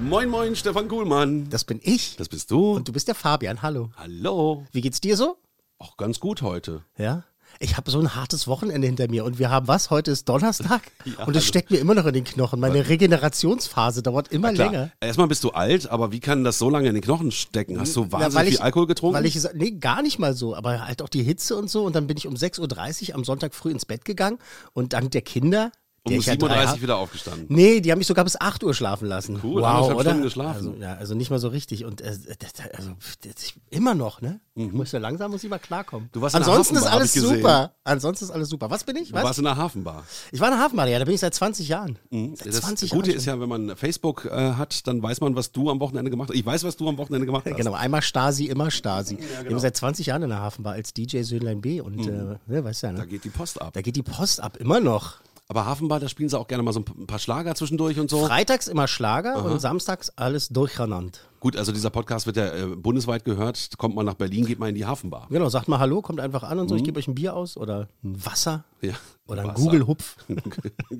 Moin, moin, Stefan Kuhlmann. Das bin ich. Das bist du. Und du bist der Fabian. Hallo. Hallo. Wie geht's dir so? Auch ganz gut heute. Ja. Ich habe so ein hartes Wochenende hinter mir und wir haben was? Heute ist Donnerstag Ja, und es steckt mir immer noch in den Knochen. Meine Regenerationsphase dauert immer länger. erstmal bist du alt, aber wie kann das so lange in den Knochen stecken? Hast du wahnsinnig weil viel ich- Alkohol getrunken? Weil ich, nee, gar nicht mal so, aber halt auch die Hitze und so. Und dann bin ich um 6.30 Uhr am Sonntag früh ins Bett gegangen und dank der Kinder. Um ich ja drei 37 hab- wieder aufgestanden. Nee, die haben mich sogar bis 8 Uhr schlafen lassen. Cool, wow, oder? Stunden geschlafen. Also, ja, also nicht mal so richtig. Und äh, das, also, das, immer noch, ne? Ich muss ja langsam muss ich mal klarkommen. Mhm. Du warst in der Ansonsten ist Hafenbar, hab alles ich super. Ansonsten ist alles super. Was bin ich? Du Was? warst in der Hafenbar. Ich war in der Hafenbar, ja, da bin ich seit 20 Jahren. Seit Mhm. Das 20 Gute Jahren ist ja, wenn man Facebook äh, hat, dann weiß man, was du am Wochenende gemacht hast. Ich weiß, was du am Wochenende gemacht hast. Genau, einmal Stasi, immer Stasi. Wir genau. haben seit 20 Jahren in der Hafenbar als DJ Söhnlein B und äh, ne, weißt du ja, Mhm. Da ne? geht die Post ab. Da geht die Post ab, immer noch. Aber Hafenbar, da spielen sie auch gerne mal so ein paar Schlager zwischendurch und so. Freitags immer Schlager und samstags alles durcheinander. Gut, also dieser Podcast wird ja äh, bundesweit gehört. Kommt mal nach Berlin, geht mal in die Hafenbar. Genau, sagt mal Hallo, kommt einfach an und so, ich gebe euch ein Bier aus oder ein Wasser Mhm. Ja. oder ein Wasser. Google-Hupf.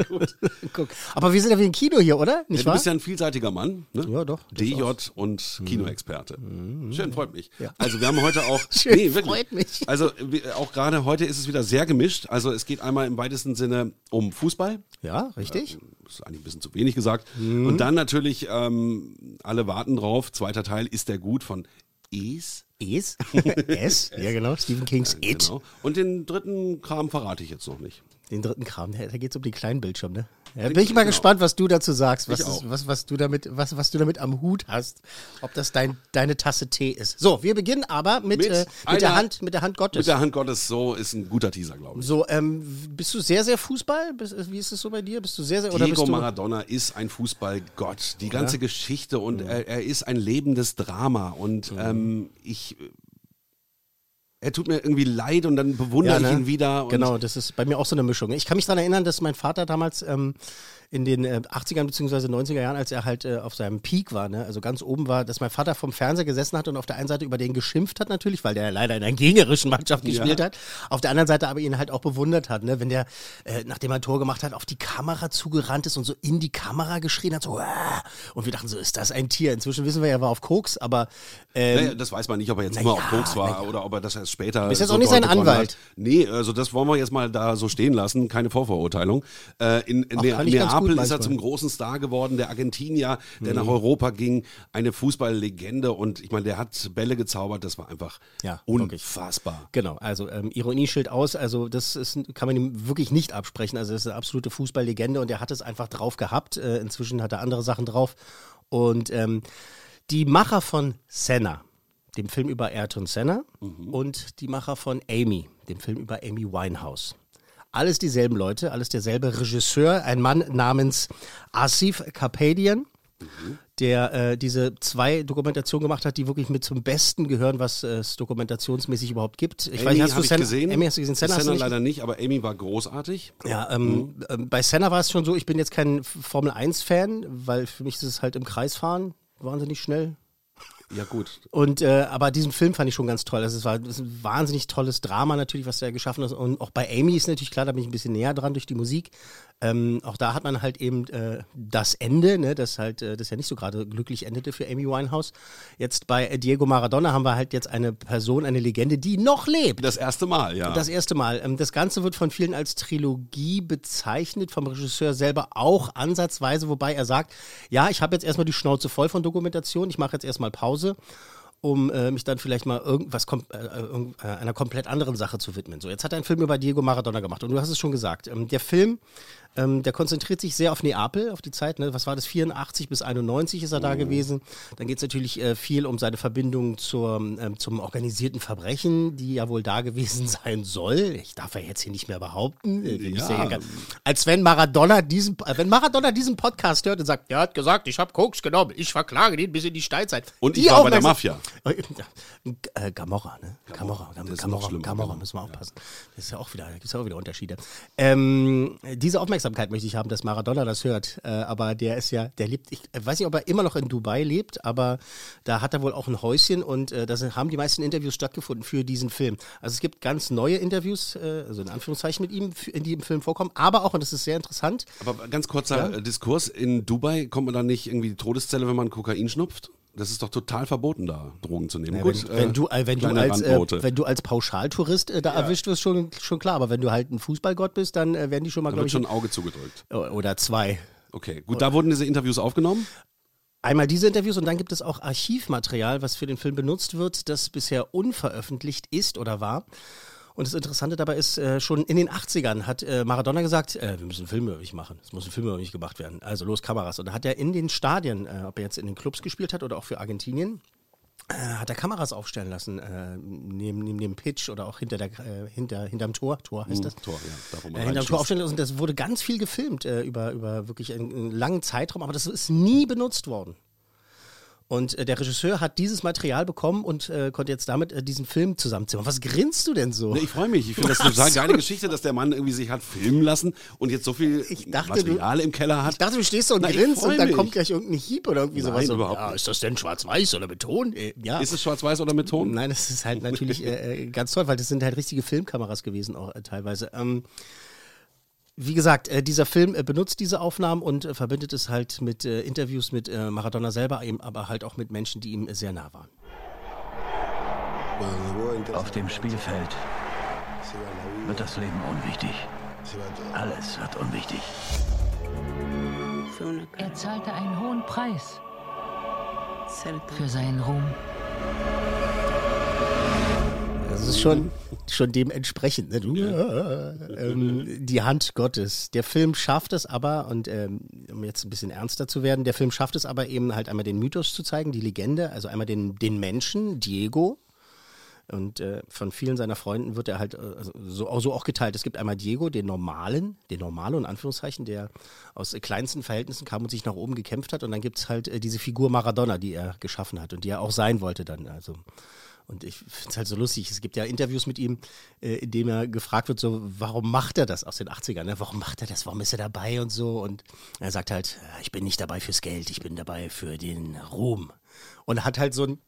Gut. Guck. Aber wir sind ja wie ein Kino hier, oder? Ja, Nicht du wahr? bist ja ein vielseitiger Mann. Ne? Ja, doch, DJ durchaus. und Kinoexperte. Schön, freut mich. Ja. Also wir haben heute auch. Schön, freut mich. Also wir- auch gerade heute ist es wieder sehr gemischt. Also es geht einmal im weitesten Sinne um Fußball. ja, richtig. Das ist eigentlich ein bisschen zu wenig gesagt. Mhm. Und dann natürlich, ähm, alle warten drauf. Zweiter Teil ist der gut von Es. Es. es. Ja, genau. Stephen Kings It. Genau. Und den dritten Kram verrate ich jetzt noch nicht. Den dritten Kram, da geht es um den kleinen Bildschirm, ne? Ja, bin ich mal genau. gespannt, was du dazu sagst, was, ist, was, was, du damit, was, was du damit am Hut hast, ob das dein, deine Tasse Tee ist. So, wir beginnen aber mit, Mit äh, mit, der, einer- Hand, mit der Hand Gottes. Mit der Hand Gottes, so ist ein guter Teaser, glaube ich. so, ähm, bist du sehr, sehr Fußball? Bist, wie ist es so bei dir? Bist du sehr, sehr, oder Diego bist du... Maradona ist ein Fußballgott. Die ganze Geschichte und er, er ist ein lebendes Drama. Und ähm, ich. Er tut mir irgendwie leid und dann bewundere Ja, ich ne? ihn wieder. Genau, das ist bei mir auch so eine Mischung. Ich kann mich daran erinnern, dass mein Vater damals ähm, in den äh, 80ern bzw. 90er Jahren, als er halt äh, auf seinem Peak war, ne, also ganz oben war, dass mein Vater vom Fernseher gesessen hat und auf der einen Seite über den geschimpft hat natürlich, weil der ja leider in einer gegnerischen Mannschaft gespielt hat. Auf der anderen Seite aber ihn halt auch bewundert hat, ne, wenn der, äh, nachdem er ein Tor gemacht hat, auf die Kamera zugerannt ist und so in die Kamera geschrien hat, so, "Ah!" und wir dachten so, ist das ein Tier? Inzwischen wissen wir, er war auf Koks, aber ähm, Naja, das weiß man nicht, ob er jetzt immer ja, auf Koks war ja. oder ob er das erst später. Bist jetzt so auch nicht sein Anwalt. Hat. Nee, also das wollen wir jetzt mal da so stehen lassen. Keine Vorverurteilung. Äh, in in Ach, ganz Neapel ist er zum großen Star geworden, der Argentinier, der Mhm. nach Europa ging. Eine Fußballlegende und ich meine, der hat Bälle gezaubert. Das war einfach Ja, wirklich. unfassbar. Genau, also ähm, Ironieschild aus, also das ist, kann man ihm wirklich nicht absprechen. Also das ist eine absolute Fußballlegende und er hat es einfach drauf gehabt. Äh, inzwischen hat er andere Sachen drauf. Und ähm, die Macher von Senna, dem Film über Ayrton Senna, und die Macher von Amy, dem Film über Amy Winehouse. Alles dieselben Leute, alles derselbe Regisseur, ein Mann namens Asif Kapadian der äh, diese zwei Dokumentationen gemacht hat, die wirklich mit zum Besten gehören, was es dokumentationsmäßig überhaupt gibt. Ich Amy hast du Senna- gesehen. Amy hast du gesehen? Senna, Senna nicht? leider nicht, aber Amy war großartig. Ja, ähm, ähm, bei Senna war es schon so, ich bin jetzt kein Formel 1-Fan, weil für mich ist es halt im Kreis fahren wahnsinnig schnell. Ja gut. Und äh, aber diesen Film fand ich schon ganz toll. Also es war ist ein wahnsinnig tolles Drama natürlich, was er geschaffen hat. Und auch bei Amy ist natürlich klar, da bin ich ein bisschen näher dran durch die Musik. Ähm, auch da hat man halt eben äh, das Ende, ne, das halt, äh, das ja nicht so gerade glücklich endete für Amy Winehouse. Jetzt bei Diego Maradona haben wir halt jetzt eine Person, eine Legende, die noch lebt. Das erste Mal, ja. Das erste Mal. Ähm, Das Ganze wird von vielen als Trilogie bezeichnet, vom Regisseur selber auch ansatzweise, wobei er sagt, ja, ich habe jetzt erstmal die Schnauze voll von Dokumentation, ich mache jetzt erstmal Pause, um äh, mich dann vielleicht mal irgendwas kom äh, irgend- äh, einer komplett anderen Sache zu widmen. So, jetzt hat er einen Film über Diego Maradona gemacht und du hast es schon gesagt. Ähm, der Film Ähm, der konzentriert sich sehr auf Neapel, auf die Zeit. Ne? Was war das? 84 bis 91 ist er da gewesen. Dann geht es natürlich äh, viel um seine Verbindung zur, ähm, zum organisierten Verbrechen, die ja wohl da gewesen sein soll. Ich darf ja jetzt hier nicht mehr behaupten. Äh, Ja. ja Als wenn Maradona diesen, äh, wenn Maradona diesen Podcast hört und sagt, er hat gesagt, ich habe Koks genommen, ich verklage den bis in die Steinzeit. Und ich Die war bei der Mafia. äh, Gamorra, ne? Gamorra, das ist noch Gamorra, schlimmer, Gamorra, genau. müssen wir aufpassen. Das ist ja auch wieder, da gibt's ja auch wieder Unterschiede. Ähm, diese Aufmerksamkeit möchte ich haben, dass Maradona das hört. Äh, aber der ist ja, der lebt, ich weiß nicht, ob er immer noch in Dubai lebt, aber da hat er wohl auch ein Häuschen und äh, da haben die meisten Interviews stattgefunden für diesen Film. Also es gibt ganz neue Interviews, äh, also in Anführungszeichen mit ihm, in die im Film vorkommen, aber auch, und das ist sehr interessant, Aber ganz kurzer äh, Diskurs, in Dubai kommt man dann nicht irgendwie die Todeszelle, wenn man Kokain schnupft? Das ist doch total verboten, da Drogen zu nehmen. Ja, Gut, wenn, wenn, äh, du, äh, wenn, du als, äh, wenn du als Pauschaltourist äh, da erwischt wirst, schon, schon klar. Aber wenn du halt ein Fußballgott bist, dann äh, werden die schon mal, da glaube wird ich, schon ein Auge zugedrückt. oder zwei. Okay, gut, da wurden diese Interviews aufgenommen. Einmal diese Interviews und dann gibt es auch Archivmaterial, was für den Film benutzt wird, das bisher unveröffentlicht ist oder war. Und das Interessante dabei ist, äh, schon in den 80ern hat äh, Maradona gesagt, äh, wir müssen einen Film über mich machen. Es muss ein Film über mich gemacht werden. Also los, Kameras. Und da hat er in den Stadien, äh, ob er jetzt in den Clubs gespielt hat oder auch für Argentinien, äh, hat er Kameras aufstellen lassen, äh, neben, neben dem Pitch oder auch hinter der, äh, hinter, hinterm Tor. Tor heißt das? Tor, ja, da wo man Äh, hinterm. Tor aufstellen lassen. Und das wurde ganz viel gefilmt äh, über, über wirklich einen, einen langen Zeitraum, aber das ist nie benutzt worden. Und äh, der Regisseur hat dieses Material bekommen und äh, konnte jetzt damit äh, diesen Film zusammenzimmern. Was grinst du denn so? Nee, ich freue mich. Ich finde das eine total geile Geschichte, dass der Mann irgendwie sich hat filmen lassen und jetzt so viel dachte, Material im Keller hat. Ich dachte, du stehst so und Na, grinst und dann mich. kommt gleich irgendein Hieb oder irgendwie Nein, sowas. So, überhaupt ja, ist das denn schwarz-weiß oder mit Ton? Äh, ja. ist es schwarz-weiß oder mit Ton? Nein, das ist halt natürlich äh, äh, ganz toll, weil das sind halt richtige Filmkameras gewesen auch äh, teilweise. Ähm, wie gesagt, äh, dieser Film äh, benutzt diese Aufnahmen und äh, verbindet es halt mit äh, Interviews mit äh, Maradona selber, eben, aber halt auch mit Menschen, die ihm äh, sehr nah waren. Auf dem Spielfeld wird das Leben unwichtig. Alles wird unwichtig. Er zahlte einen hohen Preis für seinen Ruhm. Das ist schon, schon dementsprechend. Ne? Du, ähm, die Hand Gottes. Der Film schafft es aber, und ähm, um jetzt ein bisschen ernster zu werden, der Film schafft es aber eben halt einmal den Mythos zu zeigen, die Legende, also einmal den, den Menschen, Diego. Und äh, von vielen seiner Freunden wird er halt äh, also so, auch- so auch geteilt. Es gibt einmal Diego, den normalen, den normale in Anführungszeichen, der aus äh, kleinsten Verhältnissen kam und sich nach oben gekämpft hat. Und dann gibt es halt äh, diese Figur Maradona, die er geschaffen hat und die er auch sein wollte dann. Also und ich finde es halt so lustig. Es gibt ja Interviews mit ihm, äh, in dem er gefragt wird, so, warum macht er das aus den 80ern? Ne? Warum macht er das? Warum ist er dabei und so? Und er sagt halt, "Ja, ich bin nicht dabei fürs Geld, ich bin dabei für den Ruhm. Und hat halt so ein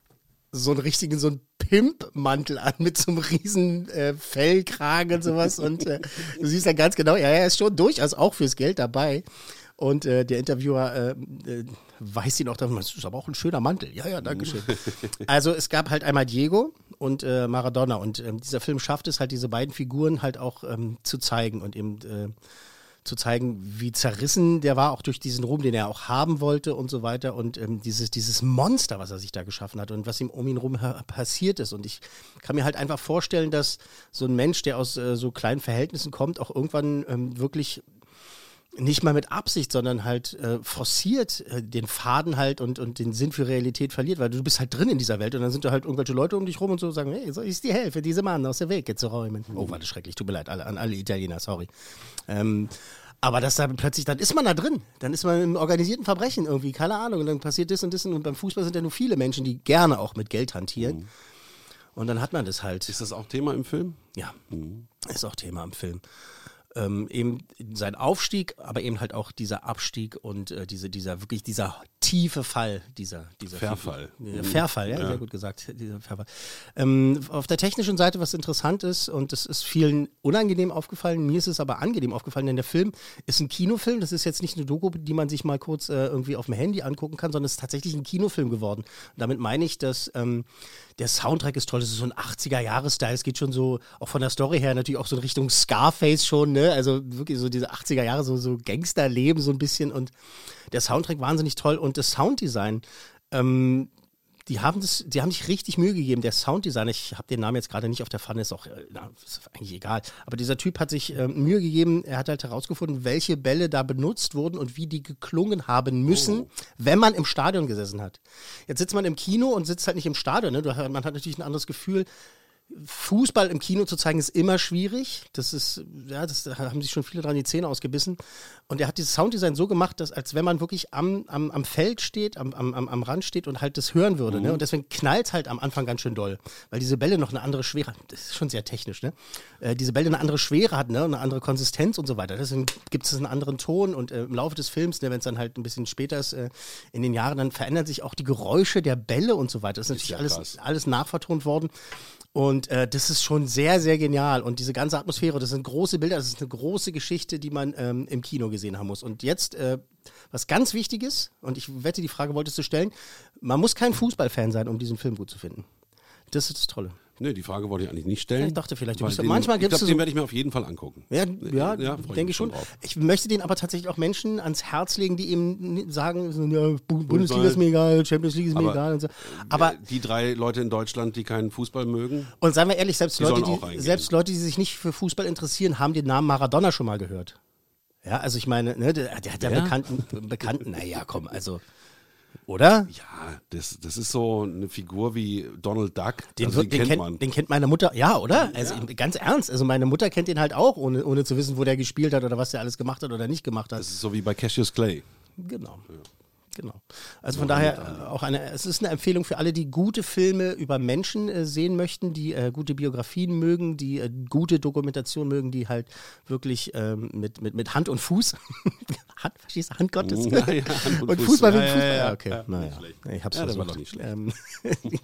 so einen richtigen, so einen Pimp-Mantel an mit so einem riesen äh, Fellkragen und sowas. Und äh, du siehst ja ganz genau, ja, er ist schon durchaus auch fürs Geld dabei. Und äh, der Interviewer äh, äh, weist ihn auch darauf, das ist aber auch ein schöner Mantel. Ja, ja, danke schön. Also es gab halt einmal Diego und äh, Maradona. Und ähm, dieser Film schafft es halt, diese beiden Figuren halt auch ähm, zu zeigen und eben äh, zu zeigen, wie zerrissen der war, auch durch diesen Ruhm, den er auch haben wollte und so weiter. Und ähm, dieses, dieses Monster, was er sich da geschaffen hat und was ihm um ihn herum passiert ist. Und ich kann mir halt einfach vorstellen, dass so ein Mensch, der aus äh, so kleinen Verhältnissen kommt, auch irgendwann ähm, wirklich nicht mal mit Absicht, sondern halt äh, forciert äh, den Faden halt und, und den Sinn für Realität verliert, weil du bist halt drin in dieser Welt und dann sind da halt irgendwelche Leute um dich rum und so sagen, hey, soll ich dir helfen, diese Mann aus der Wege zu räumen? Oh, war das schrecklich, tut mir leid, alle, an alle Italiener, sorry. Ähm, aber das dann plötzlich, dann ist man da drin. Dann ist man im organisierten Verbrechen irgendwie, keine Ahnung. Und dann passiert das und das. Und beim Fußball sind ja nur viele Menschen, die gerne auch mit Geld hantieren. Und dann hat man das halt. Ist das auch Thema im Film? Ja, ist auch Thema im Film. Ähm, eben sein Aufstieg, aber eben halt auch dieser Abstieg und äh, diese, dieser wirklich dieser tiefe Fall, dieser, dieser Verfall. Ja, Verfall, ja, sehr gut gesagt, dieser Verfall. Ähm, auf der technischen Seite, was interessant ist, und das ist vielen unangenehm aufgefallen, mir ist es aber angenehm aufgefallen, denn der Film ist ein Kinofilm, das ist jetzt nicht eine Doku, die man sich mal kurz äh, irgendwie auf dem Handy angucken kann, sondern es ist tatsächlich ein Kinofilm geworden. Und damit meine ich, dass ähm, der Soundtrack ist toll, das ist so ein 80er-Jahres-Style, es geht schon so, auch von der Story her natürlich auch so in Richtung Scarface schon, ne? Also wirklich so diese 80er Jahre, so, so Gangsterleben so ein bisschen und der Soundtrack wahnsinnig toll und das Sounddesign, ähm, Die haben, das, die haben sich richtig Mühe gegeben. Der Sounddesigner, ich habe den Namen jetzt gerade nicht auf der Pfanne, ist auch äh, na, ist eigentlich egal. Aber dieser Typ hat sich äh, Mühe gegeben. Er hat halt herausgefunden, welche Bälle da benutzt wurden und wie die geklungen haben müssen, oh. wenn man im Stadion gesessen hat. Jetzt sitzt man im Kino und sitzt halt nicht im Stadion. Ne? Man hat natürlich ein anderes Gefühl. Fußball im Kino zu zeigen ist immer schwierig. Das ist, ja, das da haben sich schon viele dran die Zähne ausgebissen. Und er hat dieses Sounddesign so gemacht, dass als wenn man wirklich am, am, am Feld steht, am, am, am Rand steht und halt das hören würde. Ne? Mhm. Ne? Und deswegen knallt es halt am Anfang ganz schön doll. Weil diese Bälle noch eine andere Schwere, das ist schon sehr technisch, ne? Äh, diese Bälle eine andere Schwere hat, ne? eine andere Konsistenz und so weiter. Deswegen gibt es einen anderen Ton und äh, im Laufe des Films, ne, wenn es dann halt ein bisschen später ist, äh, in den Jahren, dann verändern sich auch die Geräusche der Bälle und so weiter. Das ist natürlich ist ja alles, alles nachvertont worden. Und äh, das ist schon sehr, sehr genial. Und diese ganze Atmosphäre, das sind große Bilder, das ist eine große Geschichte, die man ähm, im Kino gesehen haben muss. Und jetzt, äh, was ganz wichtig ist, und ich wette, die Frage wolltest du stellen, man muss kein Fußballfan sein, um diesen Film gut zu finden. Das ist das Tolle. Nee, die Frage wollte ich eigentlich nicht stellen. Ich dachte vielleicht, du den, manchmal gibt es. So den werde ich mir auf jeden Fall angucken. Ja, ja, ja denke ich schon. Drauf. Ich möchte den aber tatsächlich auch Menschen ans Herz legen, die eben sagen, ja, Bundesliga ist mir egal, Champions League ist mir aber egal. Und so. Aber die drei Leute in Deutschland, die keinen Fußball mögen. Und seien wir ehrlich, selbst, Leute die, selbst Leute, die sich nicht für Fußball interessieren, haben den Namen Maradona schon mal gehört. Ja, also ich meine, ne, der, der hat ja, ja bekannten, bekannten, naja, komm, also oder? Ja, das, das ist so eine Figur wie Donald Duck. Den, also, den, den kennt, man. Den kennt meine Mutter, ja, oder? Also ja. ganz ernst. Also meine Mutter kennt ihn halt auch, ohne, ohne zu wissen, wo der gespielt hat oder was der alles gemacht hat oder nicht gemacht hat. Das ist so wie bei Cassius Clay. Genau. Ja. Genau. Also von daher auch eine, es ist eine Empfehlung für alle, die gute Filme über Menschen äh, sehen möchten, die äh, gute Biografien mögen, die äh, gute Dokumentation mögen, die halt wirklich ähm, mit, mit, mit Hand und Fuß, Hand, verstehst du, Hand Gottes ja, ja, Hand und, und Fußball wegen ja, Fußball. Ja, okay, ja, naja. Ich hab's ja, versucht. Nicht ähm,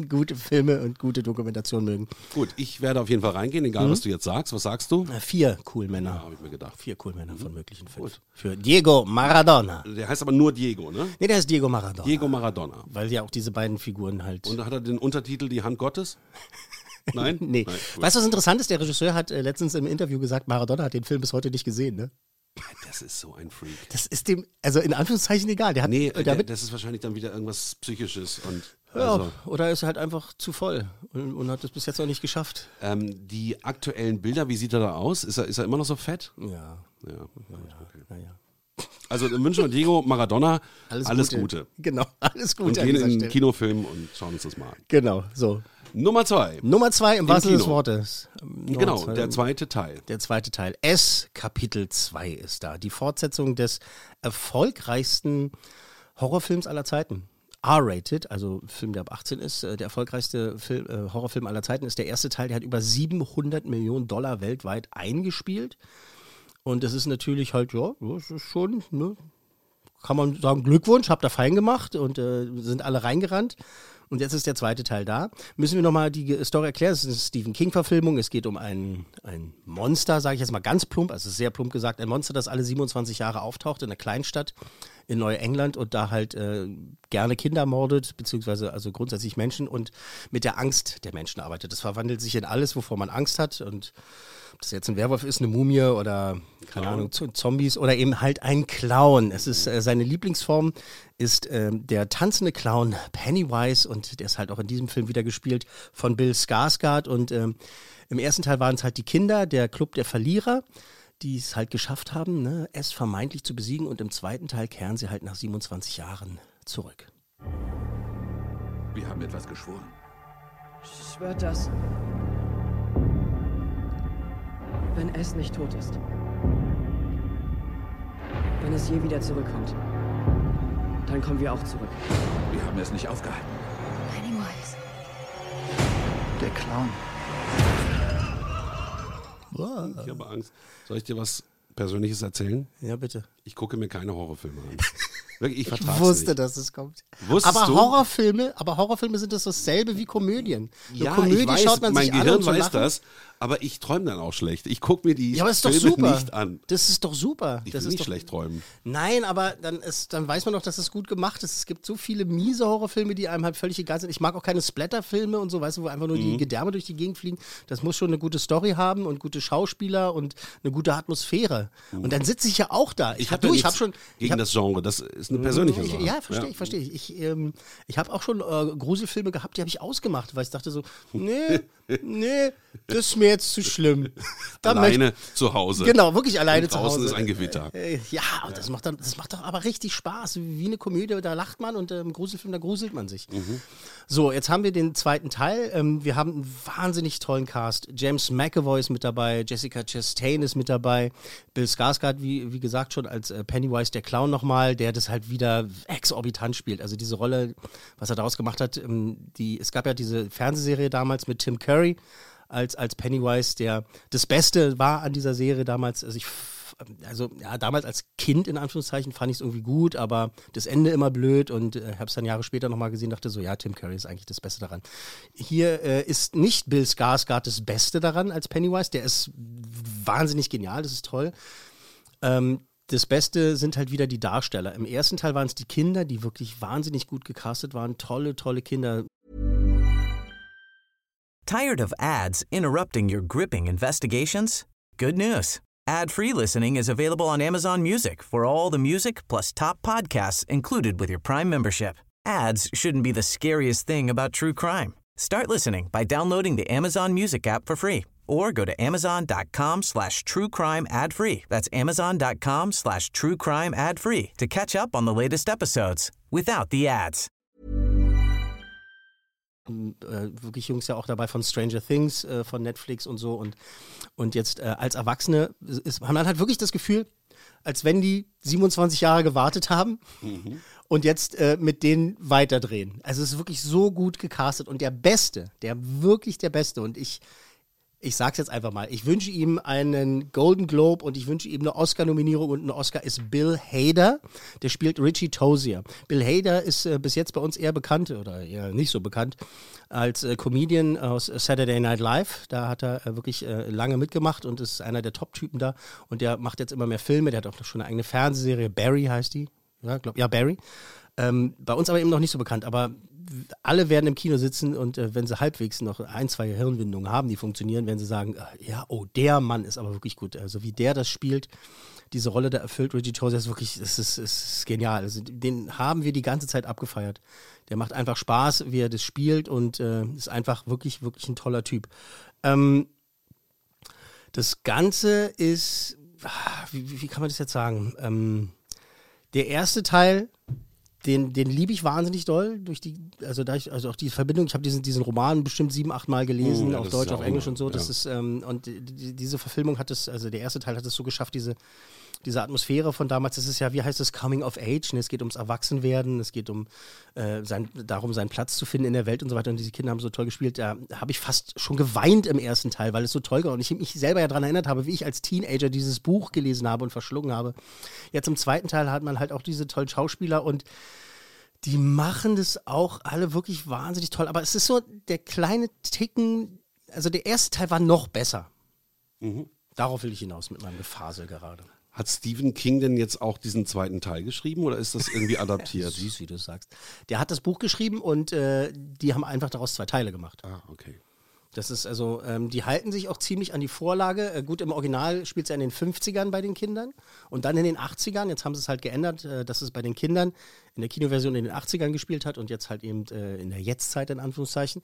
gute Filme und gute Dokumentation mögen. Gut, ich werde auf jeden Fall reingehen, egal mhm. was du jetzt sagst. Was sagst du? Vier cool Männer. Ja, habe ich mir gedacht. Vier cool Männer mhm. von möglichen Filmen. Für Diego Maradona. Der heißt aber nur Diego, ne? Nee, der heißt Diego Maradona. Diego Maradona. Weil ja auch diese beiden Figuren halt. Und hat er den Untertitel Die Hand Gottes? Nein? nee. Nein, weißt du, was interessant ist? Der Regisseur hat äh, letztens im Interview gesagt, Maradona hat den Film bis heute nicht gesehen, ne? Das ist so ein Freak. Das ist dem, also in Anführungszeichen egal. Der hat, nee, äh, der, das ist wahrscheinlich dann wieder irgendwas Psychisches. Und, also. Ja, oder ist er halt einfach zu voll und, und hat es bis jetzt noch nicht geschafft. Ähm, die aktuellen Bilder, wie sieht er da aus? Ist er, ist er immer noch so fett? Ja. Ja, ja, okay. naja. Also in München und Diego Maradona, alles, alles Gute. Gute. Genau, alles Gute. Und gehen in den Kinofilm und schauen uns das mal an. Genau, so. Nummer zwei. Nummer zwei im wahrsten des Wortes. Nummer genau, zwei, der zweite Teil. Der zweite Teil. S, Kapitel 2 ist da. Die Fortsetzung des erfolgreichsten Horrorfilms aller Zeiten. R-rated, also Film, der ab 18 ist, äh, der erfolgreichste Film, äh, Horrorfilm aller Zeiten ist der erste Teil, der hat über 700 Millionen Dollar weltweit eingespielt. Und das ist natürlich halt, ja, das ist schon, ne, kann man sagen, Glückwunsch, habt ihr fein gemacht und äh, sind alle reingerannt. Und jetzt ist der zweite Teil da. Müssen wir nochmal die Story erklären. Es ist eine Stephen King-Verfilmung. Es geht um ein, ein Monster, sage ich jetzt mal ganz plump, also sehr plump gesagt, ein Monster, das alle 27 Jahre auftaucht in einer Kleinstadt in Neuengland und da halt äh, gerne Kinder mordet, beziehungsweise also grundsätzlich Menschen und mit der Angst der Menschen arbeitet. Das verwandelt sich in alles, wovor man Angst hat und ob das jetzt ein Werwolf ist, eine Mumie oder keine Ahnung, Zombies oder eben halt ein Clown. Es ist äh, seine Lieblingsform ist äh, der tanzende Clown Pennywise und der ist halt auch in diesem Film wieder gespielt von Bill Skarsgård und äh, im ersten Teil waren es halt die Kinder, der Club der Verlierer die es halt geschafft haben, ne, es vermeintlich zu besiegen und im zweiten Teil kehren sie halt nach 27 Jahren zurück. Wir haben etwas geschworen. Schwört das, wenn es nicht tot ist. Wenn es je wieder zurückkommt, dann kommen wir auch zurück. Wir haben es nicht aufgehalten. Pennywise. Der Clown. Ich habe Angst. Soll ich dir was Persönliches erzählen? Ja, bitte. Ich gucke mir keine Horrorfilme an. Wirklich, ich, ich wusste, nicht. dass es kommt. Wusstest aber du? Horrorfilme, aber Horrorfilme sind das dasselbe wie Komödien. Ja, Komödie ich weiß, schaut man mein sich Gehirn an, um weiß das, aber ich träume dann auch schlecht. Ich gucke mir die ja, aber ist doch Filme super. nicht an. Das ist doch super. Ich das will nicht schlecht träumen. Nein, aber dann, ist, dann weiß man doch, dass es gut gemacht ist. Es gibt so viele miese Horrorfilme, die einem halt völlig egal sind. Ich mag auch keine Splatterfilme und so, weißt du, wo einfach nur mhm. die Gedärme durch die Gegend fliegen. Das muss schon eine gute Story haben und gute Schauspieler und eine gute Atmosphäre. Mhm. Und dann sitze ich ja auch da. Ich, ich habe du, ja ich habe schon gegen hab, das Genre. Das ist eine persönliche ich, Sache. Ja, verstehe ich, verstehe ich. Ich, ähm, ich habe auch schon äh, Gruselfilme gehabt, die habe ich ausgemacht, weil ich dachte so, nee, nee, das ist mir jetzt zu schlimm. Alleine zu Hause. Genau, wirklich alleine zu draußen Hause. ist ein Gewitter. Äh, ja, und das macht dann, das macht doch aber richtig Spaß. Wie eine Komödie, da lacht man und äh, im Gruselfilm, da gruselt man sich. Mhm. So, jetzt haben wir den zweiten Teil. Ähm, wir haben einen wahnsinnig tollen Cast. James McAvoy ist mit dabei, Jessica Chastain ist mit dabei, Bill Skarsgård, wie, wie gesagt, schon als äh, Pennywise der Clown nochmal, der das halt wieder exorbitant spielt. Also diese Rolle, was er daraus gemacht hat, ähm, die, es gab ja diese Fernsehserie damals mit Tim Curry als, als Pennywise, der das Beste war an dieser Serie damals. Also ich also ja, damals als Kind in Anführungszeichen fand ich es irgendwie gut, aber das Ende immer blöd und äh, habe es dann Jahre später nochmal gesehen, dachte so, ja, Tim Curry ist eigentlich das Beste daran. Hier äh, ist nicht Bill Skarsgård das Beste daran als Pennywise, der ist wahnsinnig genial, das ist toll. Ähm, das Beste sind halt wieder die Darsteller. Im ersten Teil waren es die Kinder, die wirklich wahnsinnig gut gecastet waren, tolle, tolle Kinder. Tired of ads interrupting your gripping investigations? Good news. Ad-free listening is available on Amazon Music for all the music plus top podcasts included with your Prime membership. Ads shouldn't be the scariest thing about true crime. Start listening by downloading the Amazon Music app for free or go to amazon.com slash true crime ad free. That's amazon.com slash true crime ad free to catch up on the latest episodes without the ads. Äh, wirklich Jungs ja auch dabei von Stranger Things, äh, von Netflix und so. Und, und jetzt äh, als Erwachsene ist, hat man halt wirklich das Gefühl, als wenn die 27 Jahre gewartet haben Mhm. und jetzt äh, mit denen weiterdrehen. Also es ist wirklich so gut gecastet. Und der Beste, der wirklich der Beste, und ich, ich sag's jetzt einfach mal, ich wünsche ihm einen Golden Globe und ich wünsche ihm eine Oscar-Nominierung und ein Oscar ist Bill Hader. Der spielt Richie Tozier. Bill Hader ist äh, bis jetzt bei uns eher bekannt oder eher nicht so bekannt als äh, Comedian aus Saturday Night Live. Da hat er äh, wirklich äh, lange mitgemacht und ist einer der Top-Typen da. Und der macht jetzt immer mehr Filme. Der hat auch schon eine eigene Fernsehserie. Barry heißt die. Ja, glaub, ja Barry. Ähm, bei uns aber eben noch nicht so bekannt. Aber alle werden im Kino sitzen und äh, wenn sie halbwegs noch ein, zwei Hirnwindungen haben, die funktionieren, werden sie sagen, äh, ja, oh, der Mann ist aber wirklich gut. Also wie der das spielt, diese Rolle da erfüllt, Reggie Tozier ist wirklich, es ist, ist genial. Also den haben wir die ganze Zeit abgefeiert. Der macht einfach Spaß, wie er das spielt und äh, ist einfach wirklich, wirklich ein toller Typ. Ähm, das Ganze ist, ah, wie, wie kann man das jetzt sagen? Ähm, der erste Teil den, den liebe ich wahnsinnig doll durch die, also da ich, also auch die Verbindung, ich habe diesen, diesen Roman bestimmt sieben, acht Mal gelesen, Oh, auf Deutsch, auf Englisch und so. Das ja. ist, ähm, und die, die, diese Verfilmung hat es, also der erste Teil hat es so geschafft, diese, diese Atmosphäre von damals, das ist ja, wie heißt das, Coming of Age, ne? es geht ums Erwachsenwerden, es geht um äh, sein, darum, seinen Platz zu finden in der Welt und so weiter. Und diese Kinder haben so toll gespielt. Da habe ich fast schon geweint im ersten Teil, weil es so toll war. Und ich mich selber ja daran erinnert habe, wie ich als Teenager dieses Buch gelesen habe und verschlungen habe. Jetzt im zweiten Teil hat man halt auch diese tollen Schauspieler und die machen das auch alle wirklich wahnsinnig toll. Aber es ist so der kleine Ticken, also der erste Teil war noch besser. Mhm. Darauf will ich hinaus mit meinem Gefasel gerade. Hat Stephen King denn jetzt auch diesen zweiten Teil geschrieben oder ist das irgendwie adaptiert? Süß, wie du sagst. Der hat das Buch geschrieben und äh, die haben einfach daraus zwei Teile gemacht. Ah, okay. Das ist also, ähm, die halten sich auch ziemlich an die Vorlage. Äh, gut, im Original spielt es ja in den 50ern bei den Kindern und dann in den 80ern. Jetzt haben sie es halt geändert, äh, dass es bei den Kindern in der Kinoversion in den 80ern gespielt hat und jetzt halt eben äh, in der Jetztzeit in Anführungszeichen.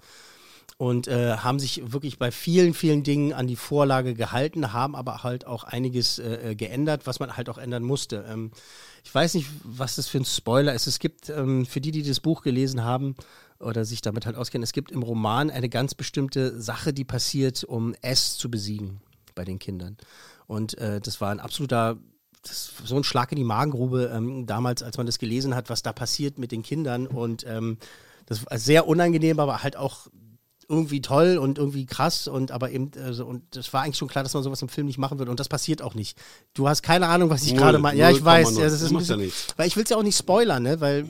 Und äh, haben sich wirklich bei vielen, vielen Dingen an die Vorlage gehalten, haben aber halt auch einiges äh, geändert, was man halt auch ändern musste. Ähm, ich weiß nicht, was das für ein Spoiler ist. Es gibt, ähm, für die, die das Buch gelesen haben, oder sich damit halt auskennen. Es gibt im Roman eine ganz bestimmte Sache, die passiert, um S zu besiegen bei den Kindern. Und äh, das war ein absoluter, das, so ein Schlag in die Magengrube ähm, damals, als man das gelesen hat, was da passiert mit den Kindern. Und ähm, das war sehr unangenehm, aber halt auch irgendwie toll und irgendwie krass und aber eben also, und das war eigentlich schon klar, dass man sowas im Film nicht machen würde und das passiert auch nicht. Du hast keine Ahnung, was ich gerade meine. Ja, ich weiß, 0,0. ja, das ist ein ja bisschen, nichts. weil ich will es ja auch nicht spoilern, ne, weil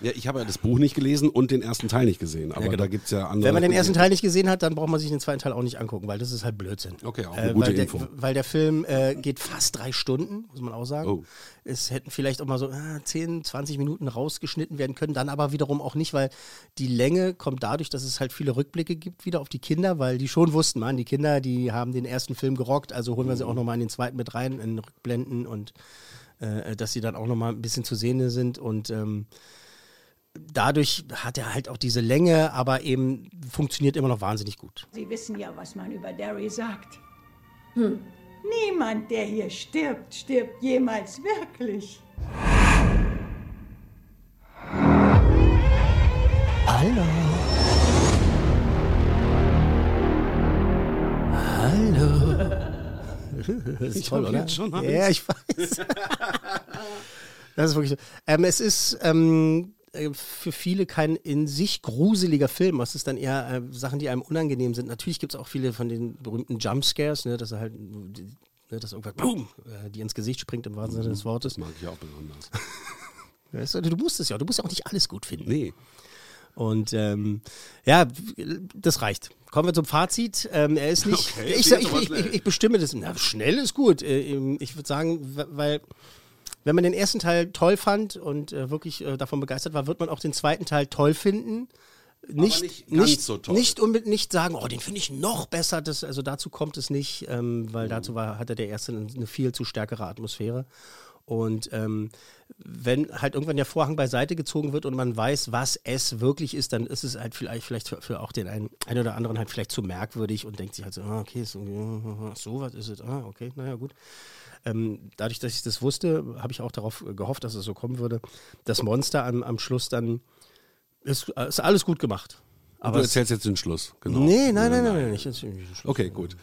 Ja, ich habe ja das Buch nicht gelesen und den ersten Teil nicht gesehen, aber Ja, genau. da gibt es ja andere. Wenn man den ersten Teil nicht gesehen hat, dann braucht man sich den zweiten Teil auch nicht angucken, weil das ist halt Blödsinn. Okay, auch eine Äh, gute weil, der, Info. weil der Film äh, geht fast drei Stunden, muss man auch sagen. Oh. Es hätten vielleicht auch mal so äh, 10, 20 Minuten rausgeschnitten werden können, dann aber wiederum auch nicht, weil die Länge kommt dadurch, dass es halt viele Rückblicke gibt wieder auf die Kinder, weil die schon wussten, man, die Kinder, die haben den ersten Film gerockt, also holen wir sie auch nochmal in den zweiten mit rein, in Rückblenden und äh, dass sie dann auch nochmal ein bisschen zu sehen sind und ähm, dadurch hat er halt auch diese Länge, aber eben funktioniert immer noch wahnsinnig gut. Sie wissen ja, was man über Derry sagt. Hm. Niemand, der hier stirbt, stirbt jemals wirklich. Hallo. Hallo. Das ist Ich toll, oder? jetzt schon Angst. ja, ich weiß. das ist wirklich so. Ähm, es ist ähm, äh, für viele kein in sich gruseliger Film. Es ist dann eher äh, Sachen, die einem unangenehm sind. Natürlich gibt es auch viele von den berühmten Jumpscares, ne, dass er halt, ne, dass irgendwas, boom, äh, die ins Gesicht springt im wahrsten Sinne des Wortes. Das mag ich auch besonders. Weißt du, du musst es ja, du musst ja auch nicht alles gut finden. Nee. Und ähm, ja, das reicht. Kommen wir zum Fazit. Ähm, er ist nicht. Okay, ich, ich, ich, ich, bestimme das. Na, schnell ist gut. Äh, Ich würde sagen, weil wenn man den ersten Teil toll fand und äh, wirklich äh, davon begeistert war, wird man auch den zweiten Teil toll finden. Nicht, nicht ganz so toll. Nicht unbedingt nicht sagen, oh, den finde ich noch besser. Das, also dazu kommt es nicht, ähm, Mhm. weil dazu war, hatte der erste eine, viel zu stärkere Atmosphäre. Und ähm, wenn halt irgendwann der Vorhang beiseite gezogen wird und man weiß, was es wirklich ist, dann ist es halt vielleicht, vielleicht für, für auch den einen, einen oder anderen halt vielleicht zu merkwürdig und denkt sich halt so, ah, okay, so, so was ist es, ah, okay, naja, gut. Ähm, dadurch, dass ich das wusste, habe ich auch darauf gehofft, dass es so kommen würde. Das Monster am, am Schluss dann ist, ist alles gut gemacht. Aber du erzählst jetzt den Schluss, genau. Nee, nein, nein, nein, nein, nicht. jetzt- Schluss. Okay, gut.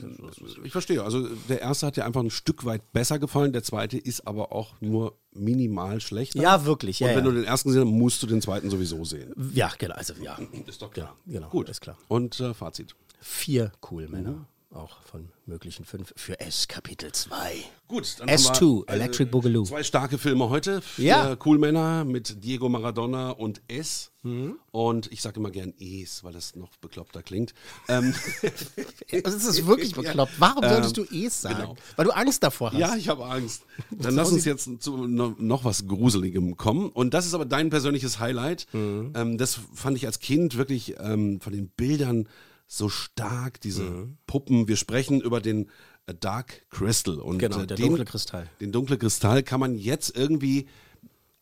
Ähm, Ich verstehe. Also der erste hat dir einfach ein Stück weit besser gefallen, der zweite ist aber auch nur minimal schlechter. Ja, wirklich, ja, Und wenn ja. du den ersten gesehen hast, musst du den zweiten sowieso sehen. Ja, genau, also ja. Ist doch klar. Ja, genau, Gut. ist klar. Und äh, Fazit. Vier cool Männer. Auch von möglichen fünf. Für S Kapitel 2. Gut, dann S2, haben wir, äh, Electric Boogaloo. Zwei starke Filme heute. Vier Ja. Cool Männer mit Diego Maradona und S. Mhm. Und ich sage immer gern Es, weil das noch bekloppter klingt. Ähm, Das ist wirklich bekloppt. Warum Ähm, solltest du Es sagen? genau. Weil du Angst davor hast. Ja, ich habe Angst. Dann lass uns jetzt zu no- noch was Gruseligem kommen. Und das ist aber dein persönliches Highlight. Mhm. Ähm, das fand ich als Kind wirklich ähm, von den Bildern so stark, diese Mhm. Puppen. Wir sprechen über den äh, Dark Crystal. Und Genau, äh, der den, dunkle Kristall. Den dunkle Kristall kann man jetzt irgendwie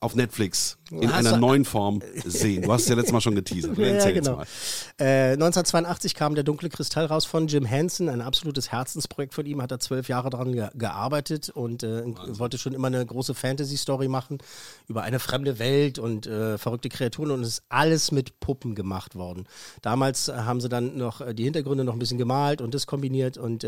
auf Netflix in Hast einer neuen Form sehen. Du hast es ja letztes Mal schon geteasert. Ja, Erzähl jetzt genau. Äh, 1982 kam der Dunkle Kristall raus von Jim Henson, ein absolutes Herzensprojekt von ihm, hat er zwölf Jahre daran ge gearbeitet und äh, wollte schon immer eine große Fantasy-Story machen über eine fremde Welt und äh, verrückte Kreaturen und es ist alles mit Puppen gemacht worden. Damals äh, haben sie dann noch äh, die Hintergründe noch ein bisschen gemalt und das kombiniert und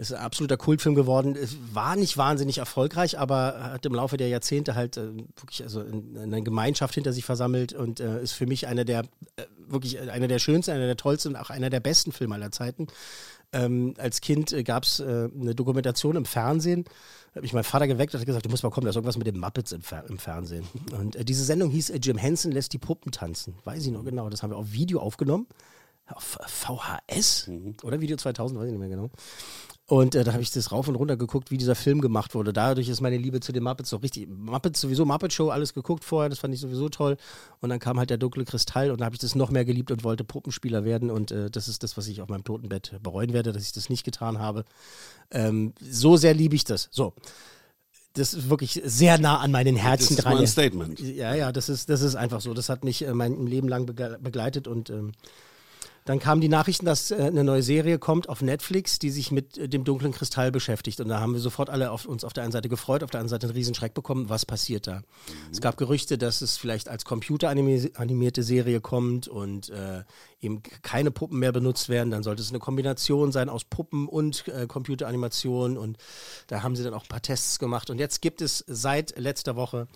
es ist ein absoluter Kultfilm geworden. Es war nicht wahnsinnig erfolgreich, aber hat im Laufe der Jahrzehnte halt äh, wirklich also in, in eine Gemeinschaft hinter sich versammelt und äh, ist für mich einer der äh, wirklich einer der schönsten, einer der tollsten und auch einer der besten Filme aller Zeiten. Ähm, als Kind äh, gab es äh, eine Dokumentation im Fernsehen. Da hat mich mein Vater geweckt und hat gesagt, du musst mal kommen, da ist irgendwas mit den Muppets im, Fer im Fernsehen. Und äh, diese Sendung hieß äh, Jim Henson lässt die Puppen tanzen. Weiß ich noch genau. Das haben wir auf Video aufgenommen. Auf VHS oder Video 2000, weiß ich nicht mehr genau. Und äh, da habe ich das rauf und runter geguckt, wie dieser Film gemacht wurde. Dadurch ist meine Liebe zu den Muppets so richtig. Muppets sowieso, Muppet Show, alles geguckt vorher, das fand ich sowieso toll. Und dann kam halt der dunkle Kristall und da habe ich das noch mehr geliebt und wollte Puppenspieler werden. Und äh, das ist das, was ich auf meinem Totenbett bereuen werde, dass ich das nicht getan habe. Ähm, so sehr liebe ich das. So. Das ist wirklich sehr nah an meinen Herzen Das ist dran. mal ein Statement. Ja, ja, das ist, das ist einfach so. Das hat mich äh, mein Leben lang begleitet und ähm, dann kamen die Nachrichten, dass äh, eine neue Serie kommt auf Netflix, die sich mit äh, dem dunklen Kristall beschäftigt. Und da haben wir sofort alle auf, uns auf der einen Seite gefreut, auf der anderen Seite einen riesen Schreck bekommen. Was passiert da? Es gab Gerüchte, dass es vielleicht als computeranimierte Serie kommt und äh, eben keine Puppen mehr benutzt werden. Dann sollte es eine Kombination sein aus Puppen und äh, Computeranimation. Und da haben sie dann auch ein paar Tests gemacht. Und jetzt gibt es seit letzter Woche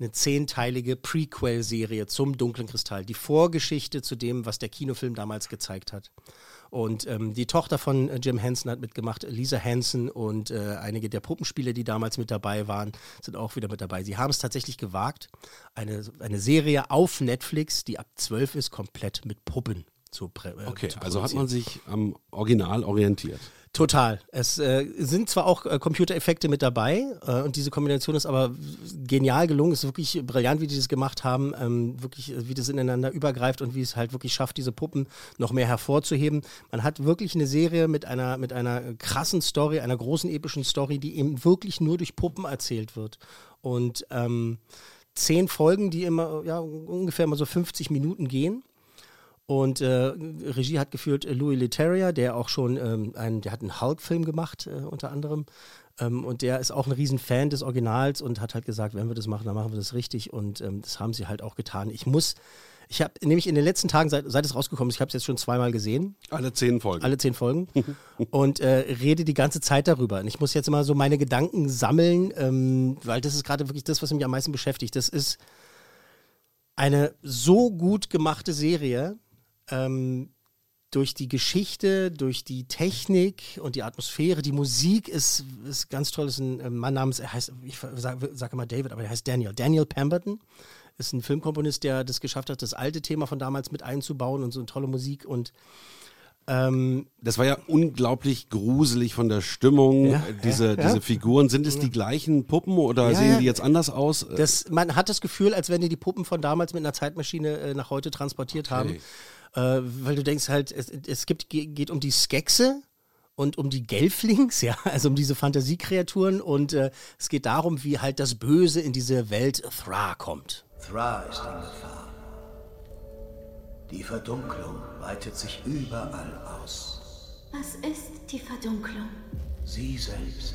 eine zehnteilige Prequel-Serie zum Dunklen Kristall. Die Vorgeschichte zu dem, was der Kinofilm damals gezeigt hat. Und ähm, die Tochter von äh, Jim Henson hat mitgemacht, Lisa Henson und äh, einige der Puppenspieler, die damals mit dabei waren, sind auch wieder mit dabei. Sie haben es tatsächlich gewagt, eine, eine Serie auf Netflix, die ab 12 ist, komplett mit Puppen zu äh, Okay, also hat man sich am Original orientiert. Total. Es äh, sind zwar auch äh, Computereffekte mit dabei äh, und diese Kombination ist aber genial gelungen. Es ist wirklich brillant, wie die das gemacht haben. Ähm, wirklich, äh, wie das ineinander übergreift und wie es halt wirklich schafft, diese Puppen noch mehr hervorzuheben. Man hat wirklich eine Serie mit einer, mit einer krassen Story, einer großen epischen Story, die eben wirklich nur durch Puppen erzählt wird. Und ähm, zehn Folgen, die immer ja, ungefähr mal so 50 Minuten gehen. Und äh, Regie hat geführt äh, Louis Leterrier, der auch schon ähm, einen, der hat einen Hulk-Film gemacht, äh, unter anderem. Ähm, und der ist auch ein Riesenfan des Originals und hat halt gesagt, wenn wir das machen, dann machen wir das richtig. Und ähm, das haben sie halt auch getan. Ich muss, ich habe nämlich in den letzten Tagen, seit, seit es rausgekommen ist, ich habe es jetzt schon zweimal gesehen. Alle zehn Folgen. Alle zehn Folgen. und äh, rede die ganze Zeit darüber. Und ich muss jetzt immer so meine Gedanken sammeln, ähm, weil das ist gerade wirklich das, was mich am meisten beschäftigt. Das ist eine so gut gemachte Serie ähm, durch die Geschichte, durch die Technik und die Atmosphäre, die Musik ist, ist ganz toll. Ist ein Mann namens, er heißt, ich sage sag immer David, aber er heißt Daniel. Daniel Pemberton ist ein Filmkomponist, der das geschafft hat, das alte Thema von damals mit einzubauen und so eine tolle Musik und ähm, das war ja unglaublich gruselig von der Stimmung. Ja, diese, ja, diese ja. Figuren, sind es die gleichen Puppen oder sehen die jetzt anders aus? Das, man hat das Gefühl, als wenn die die Puppen von damals mit einer Zeitmaschine äh, nach heute transportiert okay. haben äh, weil du denkst halt, es, es gibt, geht um die Skexe und um die Gelflings, ja, also um diese Fantasiekreaturen und äh, es geht darum, wie halt das Böse in diese Welt Thra kommt. Thra ist in Gefahr. Die Verdunklung weitet sich überall aus. Was ist die Verdunklung? Sie selbst.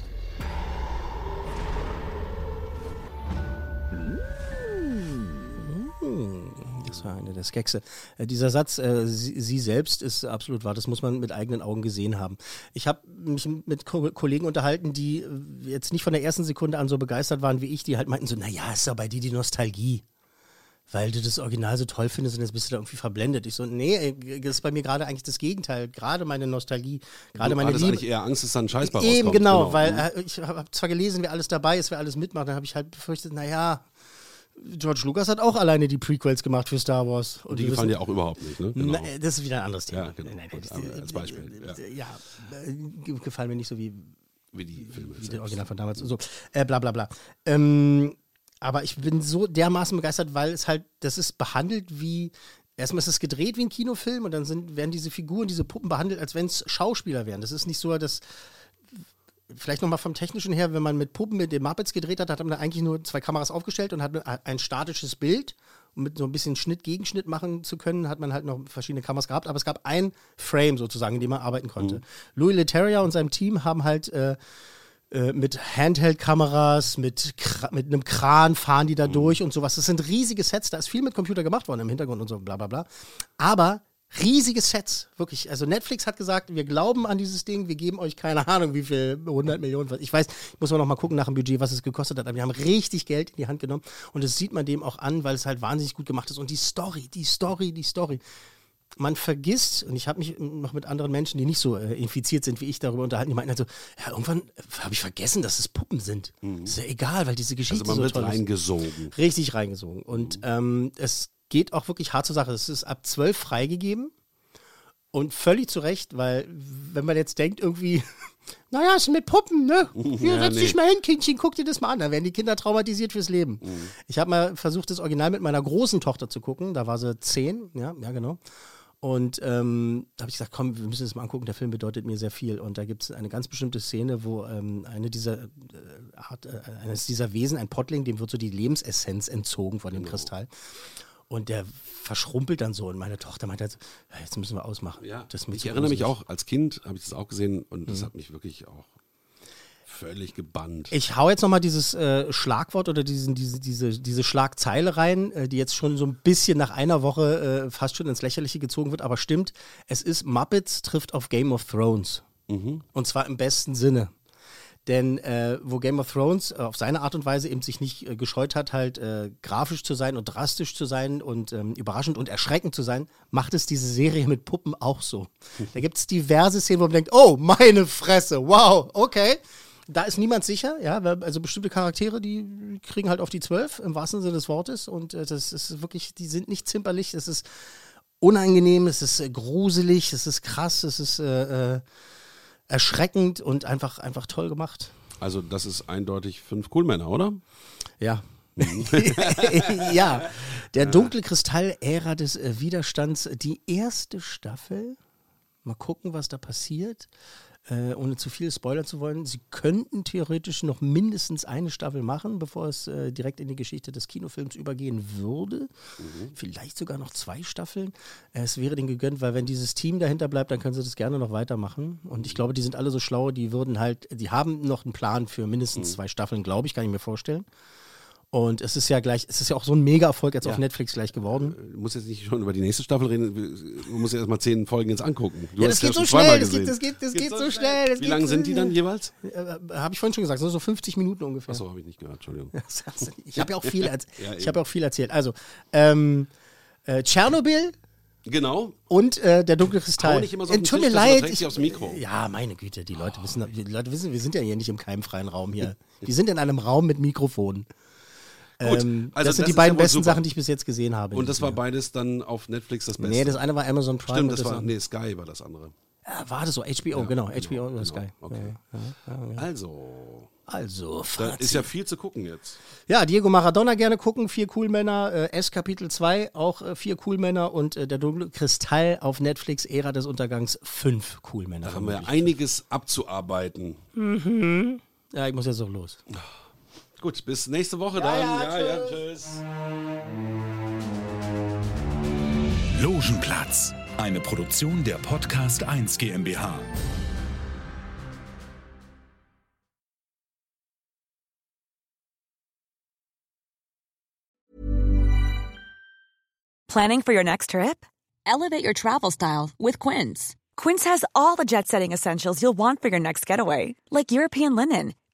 Das war eine der Skexe. Äh, dieser Satz, äh, sie, sie, selbst ist absolut wahr. Das muss man mit eigenen Augen gesehen haben. Ich habe mich mit Ko Kollegen unterhalten, die äh, jetzt nicht von der ersten Sekunde an so begeistert waren wie ich, die halt meinten so, naja, ist ja bei dir die Nostalgie weil du das Original so toll findest und jetzt bist du da irgendwie verblendet. Ich so, nee, das ist bei mir gerade eigentlich das Gegenteil. Gerade meine Nostalgie, gerade meine Liebe. eigentlich eher Angst, dass da ein Scheiß bei Eben, genau, genau, weil äh, ich habe zwar gelesen, wer alles dabei ist, wer alles mitmacht, dann habe ich halt befürchtet, naja, George Lucas hat auch alleine die Prequels gemacht für Star Wars. Und die gefallen dir auch überhaupt nicht, ne? Genau. Na, das ist wieder ein anderes Thema. Ja, genau. Nein, nein, das, als Beispiel. Ja, ja gefallen mir nicht so wie, wie die Filme. Wie der Original von damals. So, äh, bla bla bla. Ähm, aber ich bin so dermaßen begeistert, weil es halt, das ist behandelt wie Erstmal ist es gedreht wie ein Kinofilm und dann sind, werden diese Figuren, diese Puppen behandelt, als wenn es Schauspieler wären. Das ist nicht so, dass vielleicht nochmal vom Technischen her, wenn man mit Puppen mit den Muppets gedreht hat, hat man eigentlich nur zwei Kameras aufgestellt und hat ein statisches Bild. Um mit so ein bisschen Schnitt, Gegenschnitt machen zu können, hat man halt noch verschiedene Kameras gehabt. Aber es gab ein Frame sozusagen, in dem man arbeiten konnte. Mhm. Louis Leterrier und seinem Team haben halt äh, äh mit Handheld-Kameras, mit, mit einem Kran fahren die da mhm. durch und sowas. Das sind riesige Sets, da ist viel mit Computer gemacht worden im Hintergrund und so, bla bla bla. Aber riesige Sets, wirklich. Also Netflix hat gesagt, wir glauben an dieses Ding, wir geben euch keine Ahnung, wie viel, 100 Millionen, ich weiß, ich muss mal noch mal gucken nach dem Budget, was es gekostet hat, aber wir haben richtig Geld in die Hand genommen und das sieht man dem auch an, weil es halt wahnsinnig gut gemacht ist und die Story, die Story, die Story. Man vergisst, und ich habe mich noch mit anderen Menschen, die nicht so äh, infiziert sind wie ich, darüber unterhalten, die meinten halt so, ja, irgendwann habe ich vergessen, dass es Puppen sind. Mhm. Ist ja egal, weil diese Geschichte also man so wird reingesogen. Ist. Richtig reingesogen. Und mhm. ähm, es geht auch wirklich hart zur Sache. Es ist ab 12 freigegeben. Und völlig zu Recht, weil wenn man jetzt denkt, irgendwie, naja, ist mit Puppen, ne? Hier, ja, setz nee. dich mal hin, Kindchen, guck dir das mal an. Da werden die Kinder traumatisiert fürs Leben. Mhm. Ich habe mal versucht, das Original mit meiner großen Tochter zu gucken. Da war sie zehn, ja, ja, genau. Und ähm, da habe ich gesagt, komm, wir müssen das mal angucken, der Film bedeutet mir sehr viel. Und da gibt es eine ganz bestimmte Szene, wo ähm, eine dieser äh, Art, äh, eines dieser Wesen, ein Pottling, dem wird so die Lebensessenz entzogen von dem genau. Kristall. Und der verschrumpelt dann so. Und meine Tochter meinte, halt, ja, jetzt müssen wir ausmachen. Ja, ich erinnere mich auch, als Kind habe ich das auch gesehen und das mhm. hat mich wirklich auch völlig gebannt. Ich hau jetzt nochmal dieses äh, Schlagwort oder diesen, diese, diese, diese Schlagzeile rein, äh, die jetzt schon so ein bisschen nach einer Woche äh, fast schon ins Lächerliche gezogen wird, aber stimmt, es ist Muppets trifft auf Game of Thrones. Mhm. Und zwar im besten Sinne. Denn äh, wo Game of Thrones äh, auf seine Art und Weise eben sich nicht äh, gescheut hat, halt äh, grafisch zu sein und drastisch zu sein und ähm, überraschend und erschreckend zu sein, macht es diese Serie mit Puppen auch so. Da gibt es diverse Szenen, wo man denkt, oh, meine Fresse, wow, okay. Da ist niemand sicher, ja, also bestimmte Charaktere, die kriegen halt auf die Zwölf, im wahrsten Sinne des Wortes. Und äh, das ist wirklich, die sind nicht zimperlich, das ist unangenehm, es ist äh, gruselig, es ist krass, es ist erschreckend und einfach, einfach toll gemacht. Also das ist eindeutig fünf Coolmänner, oder? Ja. ja, der dunkle Kristall, Ära des äh, Widerstands, die erste Staffel. Mal gucken, was da passiert äh, ohne zu viel spoilern zu wollen, sie könnten theoretisch noch mindestens eine Staffel machen, bevor es äh, direkt in die Geschichte des Kinofilms übergehen würde. Mhm. Vielleicht sogar noch zwei Staffeln. Es wäre denen gegönnt, weil wenn dieses Team dahinter bleibt, dann können sie das gerne noch weitermachen. Und ich glaube, die sind alle so schlau, die würden halt, die haben noch einen Plan für mindestens mhm. zwei Staffeln, glaube ich, kann ich mir vorstellen. Und es ist ja gleich, es ist ja auch so ein Mega-Erfolg jetzt ja. auf Netflix gleich geworden. Du musst jetzt nicht schon über die nächste Staffel reden, du musst ja erstmal zehn Folgen jetzt angucken. Du ja, das geht so schnell, das geht, das geht, das geht, so schnell. Das Wie lange sind die dann jeweils? Äh, äh habe ich vorhin schon gesagt, so 50 Minuten ungefähr. Achso, habe ich nicht gehört, Entschuldigung. ich habe ja auch viel, ja, ich hab ja auch viel erzählt. Also, ähm, äh, Tschernobyl. Genau. Und äh, der dunkle Kristall. so Tut mir leid. Ich, aufs Mikro. Ja, meine Güte, die Leute, oh. wissen, die Leute wissen, wir sind ja hier nicht im keimfreien Raum hier. wir sind in einem Raum mit Mikrofonen. Gut, ähm, also das sind das die beiden besten super. Sachen, die ich bis jetzt gesehen habe. Und das war beides dann auf Netflix das Beste? Nee, das eine war Amazon Prime. Stimmt, das, war, nee, Sky war das andere. Ja, war das so? HBO, ja, genau, HBO genau, oder Sky. Okay. Ja, also. Also, da ist ja viel zu gucken jetzt. Ja, Diego Maradona gerne gucken, vier Coolmänner, äh, S Kapitel 2, auch äh, vier Coolmänner und äh, der dunkle Kristall auf Netflix, Ära des Untergangs, fünf Coolmänner. Da haben wir einiges abzuarbeiten. Mhm. Ja, ich muss jetzt auch los. Gut, bis nächste Woche ja, dann. Ja, ja, ja, tschüss. Logenplatz, eine Produktion der Podcast 1 GmbH. Planning for your next trip? Elevate your travel style with Quince. Quince has all the jet setting essentials you'll want for your next getaway, like European linen